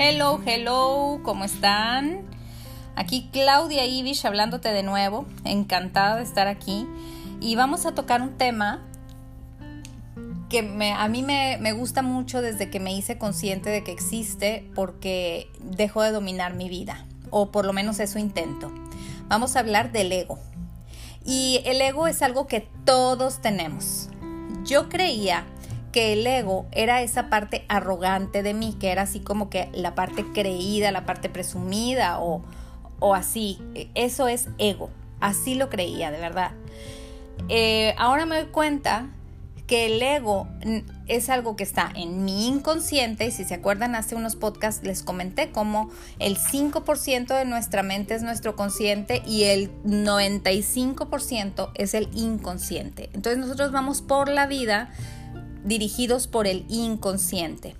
Hello, hello, ¿cómo están? Aquí Claudia Ibish hablándote de nuevo, encantada de estar aquí. Y vamos a tocar un tema que a mí me, me, gusta mucho desde que me hice consciente de que existe porque dejó de dominar mi vida, o por lo menos eso intento. Vamos a hablar del ego. Y el ego es algo que todos tenemos. Yo creía que el ego era esa parte arrogante de mí, que era así como que la parte creída, la parte presumida o, o así. Eso es ego. Así lo creía, de verdad. Eh, ahora me doy cuenta que el ego es algo que está en mi inconsciente y si se acuerdan hace unos podcasts les comenté cómo el 5% de nuestra mente es nuestro consciente y el 95% es el inconsciente. Entonces nosotros vamos por la vida dirigidos por el inconsciente.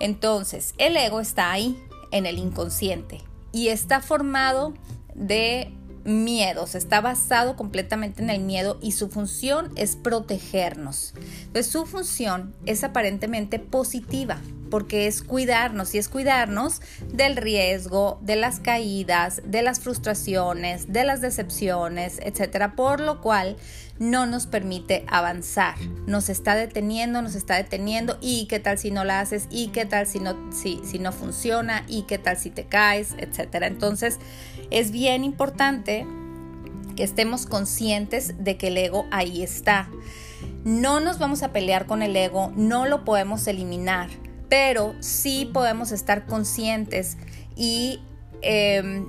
Entonces, el ego está ahí, en el inconsciente, y está formado de miedos, está basado completamente en el miedo y su función es protegernos. Entonces su función es aparentemente positiva porque es cuidarnos y es cuidarnos del riesgo, de las caídas, de las frustraciones, de las decepciones, etcétera, por lo cual no nos permite avanzar, nos está deteniendo, nos está deteniendo y qué tal si no la haces y qué tal si no si, si no funciona y qué tal si te caes, etcétera. Entonces, es bien importante que estemos conscientes de que el ego ahí está. No nos vamos a pelear con el ego, no lo podemos eliminar, pero sí podemos estar conscientes y em,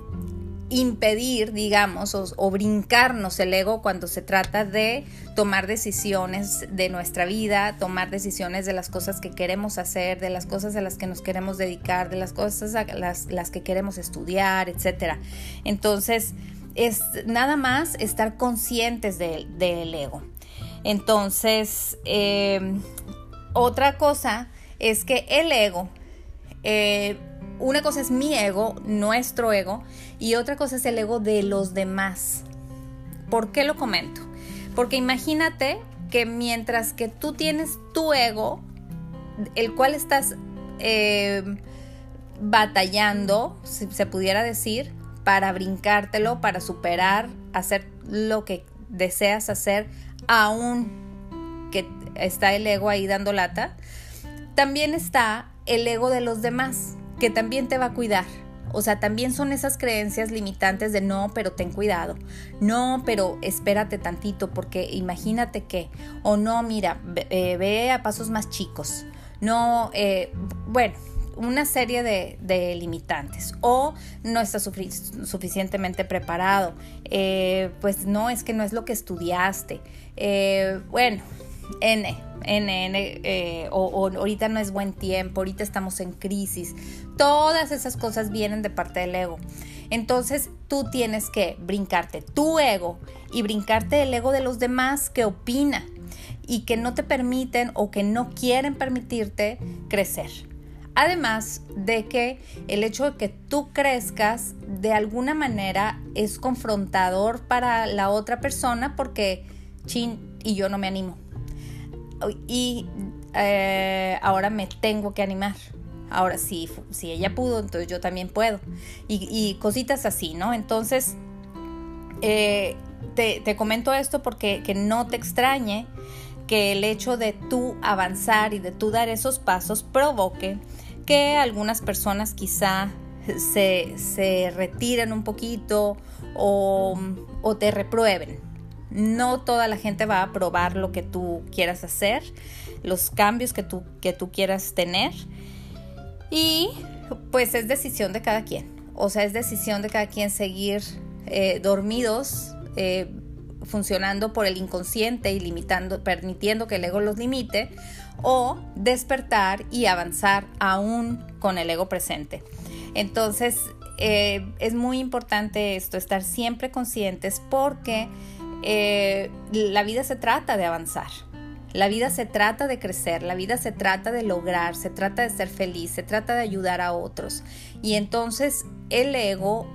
impedir, digamos, o, brincarnos el ego cuando se trata de tomar decisiones de nuestra vida, tomar decisiones de las cosas que queremos hacer, de las cosas a las que nos queremos dedicar, de las cosas a las, que queremos estudiar, etc. Entonces, es nada más estar conscientes del ego. Entonces, em, otra cosa es que el ego, eh, una cosa es mi ego, nuestro ego, y otra cosa es el ego de los demás. ¿Por qué lo comento? Porque imagínate que mientras que tú tienes tu ego, el cual estás eh, batallando, si se pudiera decir, para brincártelo, para superar, hacer lo que deseas hacer, aún que está el ego ahí dando lata, también está el ego de los demás, que también te va a cuidar. O sea, también son esas creencias limitantes de no, pero ten cuidado. No, pero espérate tantito, porque imagínate que. O no, mira, ve, eh, a pasos más chicos. No, eh, bueno, una serie de, limitantes. O no estás suficientemente preparado. Eh, pues no, es que no es lo que estudiaste. bueno, N NN eh, o, ahorita no es buen tiempo, ahorita estamos en crisis. Todas esas cosas vienen de parte del ego. Entonces tú tienes que brincarte tu ego y brincarte el ego de los demás que opina y que no te permiten o que no quieren permitirte crecer. Además de que el hecho de que tú crezcas de alguna manera es confrontador para la otra persona porque, chin, y yo no me animo y eh, ahora me tengo que animar. Ahora sí, si ella pudo, entonces yo también puedo. Y, cositas así, ¿no? Entonces, eh, te, comento esto porque que no te extrañe que el hecho de tú avanzar y de tú dar esos pasos provoque que algunas personas quizá se, se retiren un poquito o, o te reprueben, no toda la gente va a aprobar lo que tú quieras hacer, los cambios que tú, que tú quieras tener. Y pues es decisión de cada quien. O sea, es decisión de cada quien seguir eh, dormidos, eh, funcionando por el inconsciente y limitando, permitiendo que el ego los limite, o despertar y avanzar aún con el ego presente. Entonces, eh, es muy importante esto, estar siempre conscientes porque eh, la vida se trata de avanzar. La vida se trata de crecer, la vida se trata de lograr, se trata de ser feliz, se trata de ayudar a otros. Y entonces el ego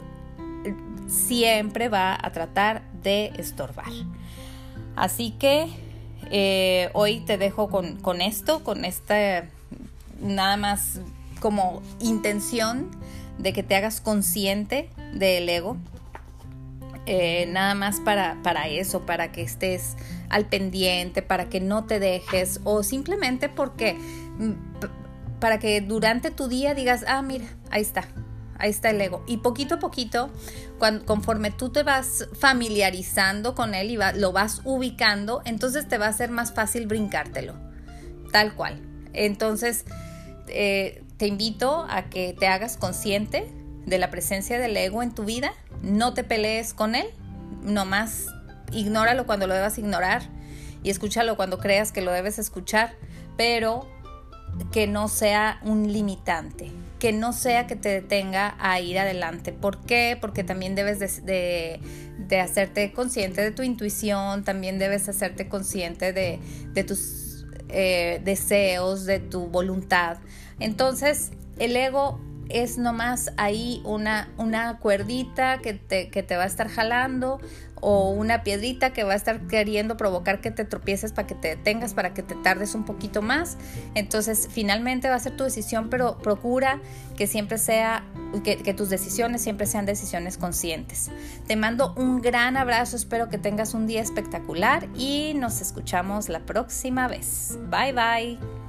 siempre va a tratar de estorbar. Así que eh, hoy te dejo con, con esto, con este, nada más como intención de que te hagas consciente del ego. Eh, nada más para, para eso, para que estés al pendiente, para que no te dejes o simplemente porque mm, para que durante tu día digas, ah, mira, ahí está, ahí está el ego. Y poquito a poquito, conforme tú te vas familiarizando con él y lo vas ubicando, entonces te va a ser más fácil brincártelo, tal cual. Entonces, eh, te invito a que te hagas consciente de la presencia del ego en tu vida, no te pelees con él, nomás ignóralo cuando lo debas ignorar y escúchalo cuando creas que lo debes escuchar, pero que no sea un limitante, que no sea que te detenga a ir adelante. ¿Por qué? Porque también debes de, hacerte consciente de tu intuición, también debes hacerte consciente de, tus eh, deseos, de tu voluntad. Entonces, el ego es nomás ahí una, una cuerdita que te, que te va a estar jalando o una piedrita que va a estar queriendo provocar que te tropieces para que te detengas, para que te tardes un poquito más. Entonces, finalmente va a ser tu decisión, pero procura que siempre sea, que, que, tus decisiones siempre sean decisiones conscientes. Te mando un gran abrazo, espero que tengas un día espectacular y nos escuchamos la próxima vez. Bye bye.